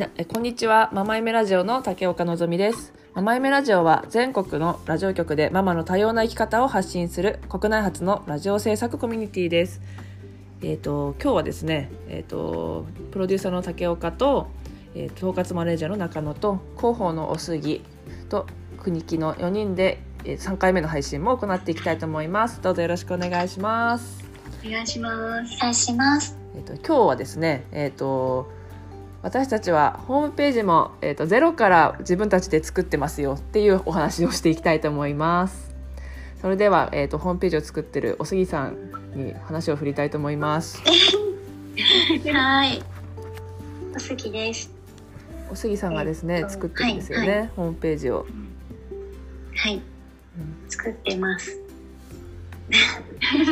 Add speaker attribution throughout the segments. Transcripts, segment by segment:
Speaker 1: なえこんにちは。ママイメラジオの竹岡のぞみです。ママイメラジオは全国のラジオ局でママの多様な生き方を発信する国内初のラジオ制作コミュニティです。えっ、と今日はですねえっ、とプロデューサーの竹岡と、えー統括マネージャーの中野と広報のお杉と国木の4人で、えー3回目の配信も行っていきたいと思います。どうぞよろしくお願いします。
Speaker 2: お願いします。
Speaker 3: お願いします。
Speaker 1: えっと今日はですね、えっと私たちはホームページも、えっとゼロから自分たちで作ってますよっていうお話をしていきたいと思います。それでは、えっとホームページを作ってるお杉さんに話を振りたいと思います。
Speaker 3: はい。おすぎです。
Speaker 1: お杉さんがですね、
Speaker 3: えっと
Speaker 1: 作ってるんですよね、
Speaker 3: はい
Speaker 1: ホームページを。
Speaker 3: はい。
Speaker 1: うん
Speaker 3: 作ってます。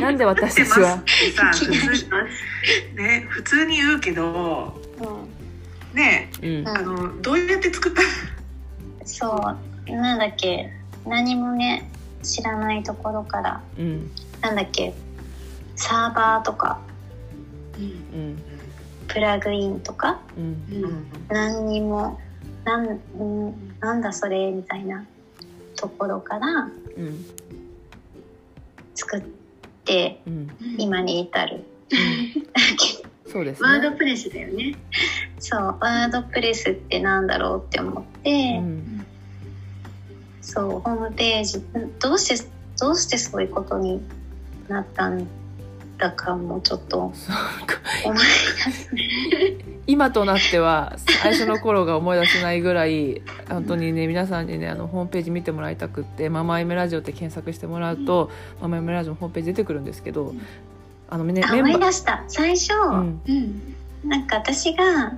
Speaker 1: なんで私たちは？
Speaker 2: さ普通ね普通に言うけどね
Speaker 1: うん
Speaker 2: あのどうやって作った？
Speaker 3: そう。なんだっけ。何もね、知らないところから。
Speaker 1: うん
Speaker 3: なんだっけ。サーバーとか、
Speaker 1: うん
Speaker 3: プラグインとか、
Speaker 1: うん
Speaker 2: うん
Speaker 3: 何にも。なん、んなんだそれみたいな。ところから
Speaker 1: うん
Speaker 3: 作って
Speaker 1: うん
Speaker 3: 今に至る。
Speaker 1: そうです
Speaker 2: ワード
Speaker 1: ね。
Speaker 2: プレスだよね。
Speaker 3: そうワードプレスってなんだろうって思って、
Speaker 1: うん
Speaker 3: そうホームページどうしてどうしてそういうことになったんだかもちょっと思い出す
Speaker 1: 今となっては最初の頃が思い出せないぐらい本当にね皆さんにねあのホームページ見てもらいたくって「ママイメラジオ」って検索してもらうと「ママイメラジオ」のホームページ出てくるんですけどあのね
Speaker 3: あ思い出した。最初、
Speaker 1: うん。
Speaker 2: うん。
Speaker 3: なんか私が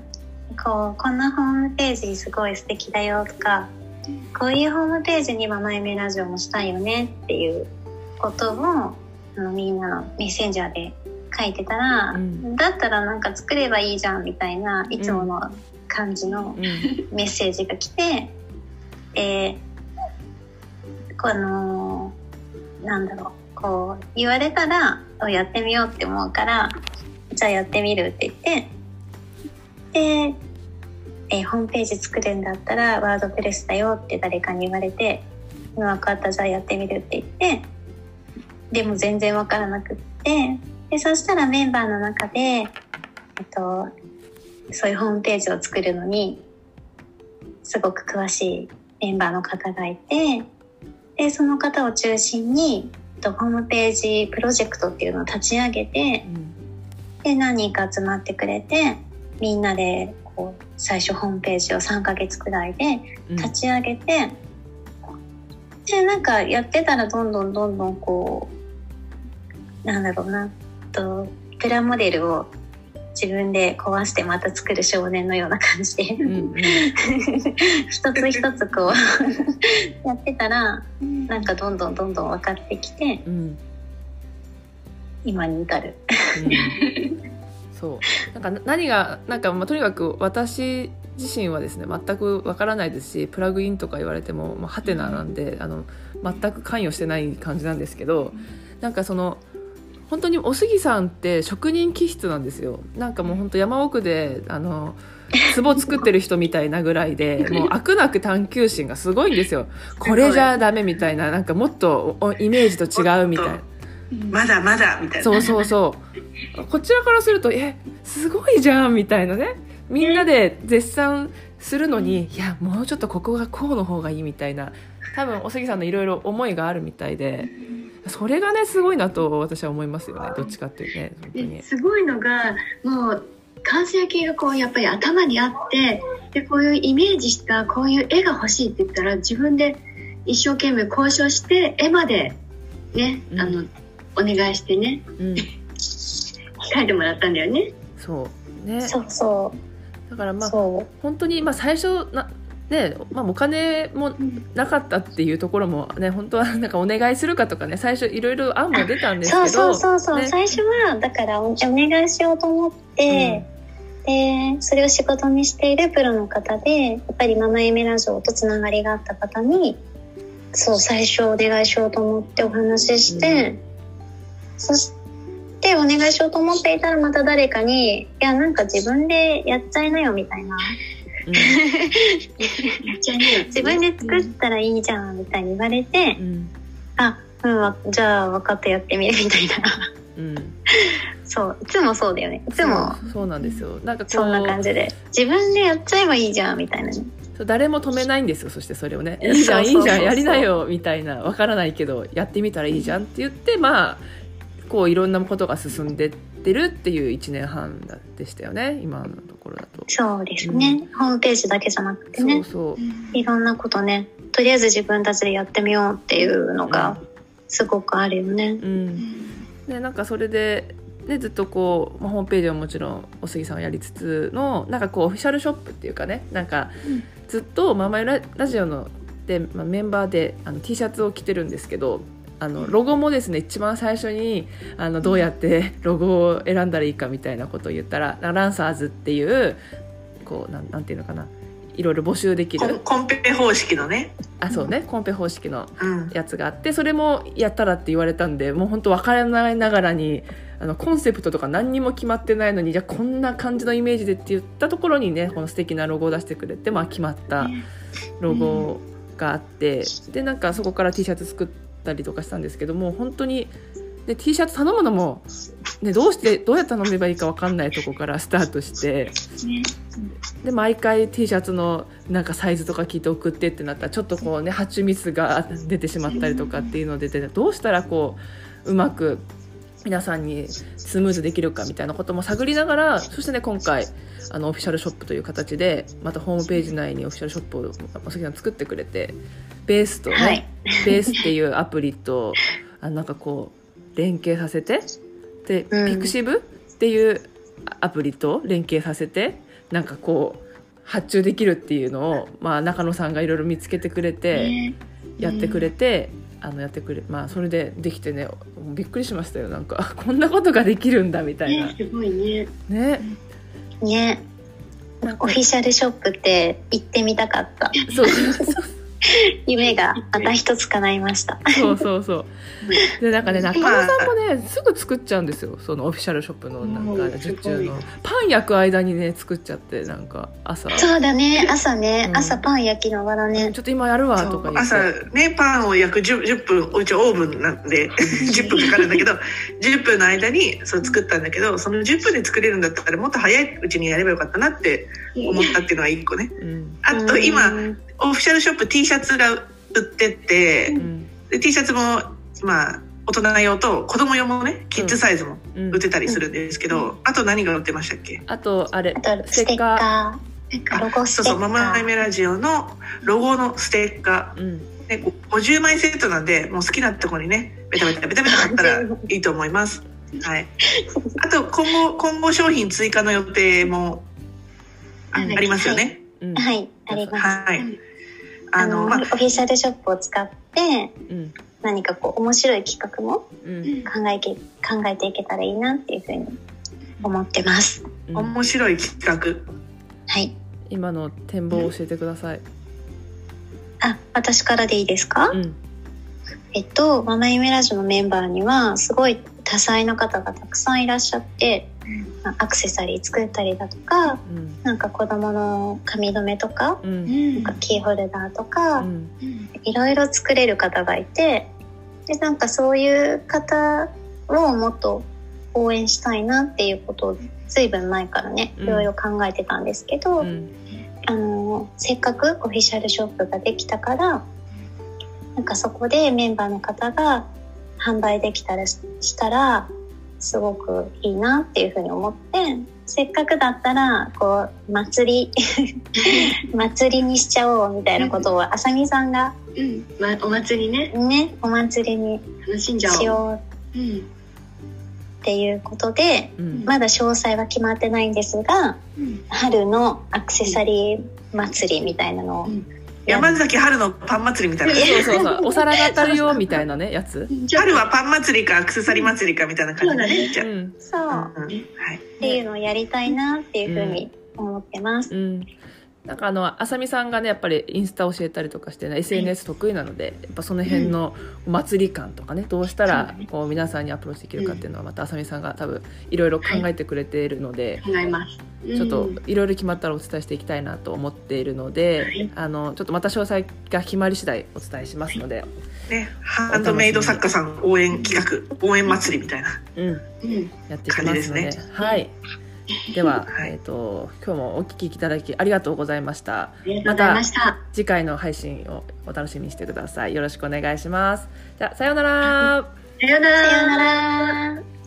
Speaker 3: こうこんなホームページすごい素敵だよとかこういうホームページにママイメラジオもしたいよねっていうことをあのみんなのメッセンジャーで書いてたら、
Speaker 1: うん。
Speaker 3: だったらなんか作ればいいじゃんみたいないつもの感じの
Speaker 1: うん。
Speaker 3: メッセージが来て、で、この、なんだろう、こう、言われたら、おやってみようって思うから、じゃあやってみるって言って、で、えーホームページ作るんだったら、ワードプレスだよって誰かに言われて、うん分かった、じゃあやってみるって言って、でも全然分からなくって、で、そしたらメンバーの中で、えっと、そういうホームページを作るのにすごく詳しいメンバーの方がいてでその方を中心にえっとホームページプロジェクトっていうのを立ち上げてで何人か集まってくれてみんなでこう最初ホームページを3ヶ月くらいで
Speaker 1: うん。
Speaker 3: 立ち上げて、でなんかやってたらどんどんどんどんこうなんだろうなとプラモデルを自分で壊してまた作る少年のような感じで、
Speaker 1: うんうん。
Speaker 3: 一つ一つこう やってたらなんかどんどんどんどん分かってきて
Speaker 1: うん。
Speaker 3: 今に至る。
Speaker 1: うんそう。なんかな何がなんか、まあ、とにかく私自身はですね全くわからないですしプラグインとか言われても、まあ、ハテナなんであの全く関与してない感じなんですけどなんかその本当にお杉さんって職人気質なんですよ。なんかもう本当山奥であの壺作ってる人みたいなぐらいで もう飽くなく探求心がすごいんですよ。これじゃダメみたいななんかもっとおイメージと違うみたいな。
Speaker 2: まだまだみたいな。
Speaker 1: そうそうそうこちらからするとえすごいじゃんみたいなね。みんなで絶賛するのにいやもうちょっとここがこうの方がいいみたいな。多分お杉さんのいろいろ思いがあるみたいでそれがねすごいなと私は思いますよね。どっちかっていうね本当に。
Speaker 4: ですごいのがもう完成形がこうやっぱり頭にあってでこういうイメージしたこういう絵が欲しいって言ったら自分で一生懸命交渉して絵までね、
Speaker 1: うん。
Speaker 4: あのお願いしてね。
Speaker 1: うん
Speaker 4: 書いてもらったんだよね。
Speaker 1: そう。ね。
Speaker 3: そうそ
Speaker 1: だからまあ
Speaker 3: そ
Speaker 1: 本当にまあ最初なねまあ、お金もなかったっていうところもね本当はなんかお願いするかとかね最初いろいろ案も出たん
Speaker 3: う
Speaker 1: ですけど
Speaker 3: そうそうそうそう、
Speaker 1: ね。
Speaker 3: 最初はだからおお願いしようと思って、でそれを仕事にしているプロの方でやっぱりママエメラジオとつながりがあった方にそう最初お願いしようと思ってお話しして、そしてお願いしようと思っていたらまた誰かに「いやなんか自分でやっちゃいなよ」みたいな。自分で作ったらいいじゃんみたいに言われて
Speaker 1: う、ん。
Speaker 3: あうんわじゃあ分かったやってみるみたいな。
Speaker 1: うん。
Speaker 3: そういつもそうだよね。いつも。
Speaker 1: そうなんですよ。なんか
Speaker 3: そんな感じで。自分でやっちゃえばいいじゃんみたいなね。
Speaker 1: 誰も止めないんですよそしてそれをね「
Speaker 3: そう。
Speaker 1: いいじゃんいいじゃんやりなよ」みたいな。わからないけどやってみたらいいじゃんって言ってまあこういろんなことが進んでってるっていう1年半でしたよね今のところだと。
Speaker 3: そうですね、ホームページだけじゃなくてね。
Speaker 1: そうそう。
Speaker 3: いろんなことね。とりあえず自分たちでやってみようっていうのがすごくあるよね。
Speaker 1: うん。でなんかそれで、ね、ずっとこう、まあ、ホームページはもちろんお杉さんはやりつつのなんかこうオフィシャルショップっていうかねなんか
Speaker 4: うん。
Speaker 1: ずっとママイララジオので、まあ、メンバーであの T シャツを着てるんですけどあのロゴもですね一番最初にあのどうやってロゴを選んだらいいかみたいなことを言ったらランサーズっていうこうなんなんていうのかな。いろいろ募集できる。
Speaker 2: コンペ方式のね。
Speaker 1: あそうね。コンペ方式の
Speaker 2: うん。
Speaker 1: やつがあってそれもやったらって言われたんでもう本当分からないながらにあのコンセプトとか何にも決まってないのにじゃあこんな感じのイメージでって言ったところにねこの素敵なロゴを出してくれて、まあ、決まったロゴがあって、でなんかそこから T シャツ作ったりとかしたんですけども本当にで T シャツ頼むのも、ね、どうしてどうやって頼めばいいか分かんないとこからスタートして
Speaker 4: ね。
Speaker 1: で毎回 T シャツのなんかサイズとか聞いて送ってってなったらちょっとこうね発注ミスが出てしまったりとかっていうのででどうしたらこううまく皆さんにスムーズできるかみたいなことも探りながらそしてね今回あのオフィシャルショップという形でまたホームページ内にオフィシャルショップをさん作ってくれてベースとね、
Speaker 3: はい。
Speaker 1: ベースっていうアプリとあなんかこう連携させてで、
Speaker 3: うん。
Speaker 1: ピクシブっていうアプリと連携させてなんかこう発注できるっていうのを、まあ、中野さんがいろいろ見つけてくれて、
Speaker 4: ね。
Speaker 1: やってくれて、あのやってくれまあそれでできてねびっくりしましたよ。なんかこんなことができるんだみたいな。
Speaker 4: ねすごいね。
Speaker 1: ね。
Speaker 3: ね。オフィシャルショップって行ってみたかった。
Speaker 1: そうそう
Speaker 3: 夢がまた一つ叶いました。
Speaker 1: そうそうそう。でなんかね中野さんもねすぐ作っちゃうんですよ。そのオフィシャルショップのなんか
Speaker 4: うん
Speaker 1: 受注の。パン焼く間にね作っちゃってなんか朝。
Speaker 3: そうだね。朝ね、
Speaker 1: うん。
Speaker 3: 朝パン焼きながらね。
Speaker 1: ちょっと今やるわとか言って。
Speaker 2: 朝ねパンを焼く 10, 10分うちオーブンなんで10分かかるんだけど10分の間にそう作ったんだけどその10分で作れるんだったらもっと早いうちにやればよかったなって思ったっていうのが1個ね。
Speaker 1: うん。
Speaker 2: あと今
Speaker 3: うん
Speaker 2: オフィシャルショップ T シャツが売ってて
Speaker 1: うん。
Speaker 2: で T シャツもまあ大人用と子供用もねキッズサイズも
Speaker 1: うん。
Speaker 2: 売ってたりするんですけど、あと何が売ってましたっけ？
Speaker 1: あとあれ
Speaker 3: ステッカー。ロゴス
Speaker 2: そうそう「
Speaker 3: テッカ
Speaker 2: ママアイ
Speaker 3: ー
Speaker 2: メラジオ」のロゴのステッカ
Speaker 1: うん。
Speaker 2: ー、ね、50枚セットなんでもう好きなところにねベタベタベタベタ貼ったら いいと思います。はい、あと今後今後商品追加の予定もありますよね。
Speaker 1: うん。
Speaker 3: はい。あります、
Speaker 2: はい、あ
Speaker 3: あの
Speaker 2: のまあ
Speaker 3: オフィシャルショップを使って
Speaker 1: うん。
Speaker 3: 何かこう面白い企画も
Speaker 1: うん。
Speaker 3: 考えけ考えていけたらいいなっていうふうに思ってます。
Speaker 1: うん。
Speaker 2: 面白い企画。
Speaker 3: はい。
Speaker 1: 今の展望を教えてください。
Speaker 3: あ私からでいいですか、
Speaker 1: うん。
Speaker 3: えっとママイメラジオのメンバーにはすごい多彩な方がたくさんいらっしゃってまあアクセサリー作ったりだとか
Speaker 1: うん。
Speaker 3: なんか子供の髪留めとか
Speaker 1: うん。
Speaker 3: なんかキーホルダーとか、
Speaker 1: うん。
Speaker 3: いろいろ作れる方がいてでなんかそういう方をもっと応援したいなっていうことをずいぶん前からね
Speaker 1: うん。
Speaker 3: いろいろ考えてたんですけど、
Speaker 1: うん。
Speaker 3: あのせっかくオフィシャルショップができたからなんかそこでメンバーの方が販売できたらししたらすごくいいなっていうふうに思ってせっかくだったらこう祭り 祭りにしちゃおうみたいなことをあさみさんが
Speaker 4: うん、ま、お祭りね。
Speaker 3: ねお祭りに
Speaker 4: 楽しんじゃおう。
Speaker 3: しよう
Speaker 4: うん
Speaker 3: っていうことで
Speaker 1: うん。
Speaker 3: まだ詳細は決まってないんですが
Speaker 4: うん。
Speaker 3: 春のアクセサリー祭りみたいなのを
Speaker 4: うん
Speaker 2: 山崎春のパン祭りみたいな。
Speaker 1: そうそうそう。お皿が当たるよみたいなねやつ。
Speaker 2: 春はパン祭りかアクセサリー祭りかみたいな感じだね
Speaker 3: そう。
Speaker 2: あ、うん。はい。
Speaker 3: っていうのをやりたいなっていうふうに思ってます。
Speaker 1: うんなんかあのあさみさんがねやっぱりインスタ教えたりとかして、ね、SNS 得意なのでやっぱその辺のお祭り感とかねどうしたらこう皆さんにアプローチできるかっていうのはまたあさみさんが多分いろいろ考えてくれているので、
Speaker 4: 考えます。
Speaker 1: ちょっと
Speaker 4: うん
Speaker 1: いろいろ決まったらお伝えしていきたいなと思っているので、
Speaker 4: はい。
Speaker 1: あのちょっとまた詳細が決まり次第お伝えしますので、
Speaker 2: ね、ハンドメイド作家さん応援企画応援祭りみたいな。
Speaker 1: うん、
Speaker 4: うん。
Speaker 1: やっていきますので。
Speaker 2: 感じです
Speaker 1: はい。では、
Speaker 2: はい
Speaker 1: えっ、と今日もお聞きいただきありがとうございました。
Speaker 4: ありがとうございました。
Speaker 1: 次回の配信をお楽しみにしてください。よろしくお願いします。じゃあさようなら。
Speaker 4: さようなら。
Speaker 3: さようなら。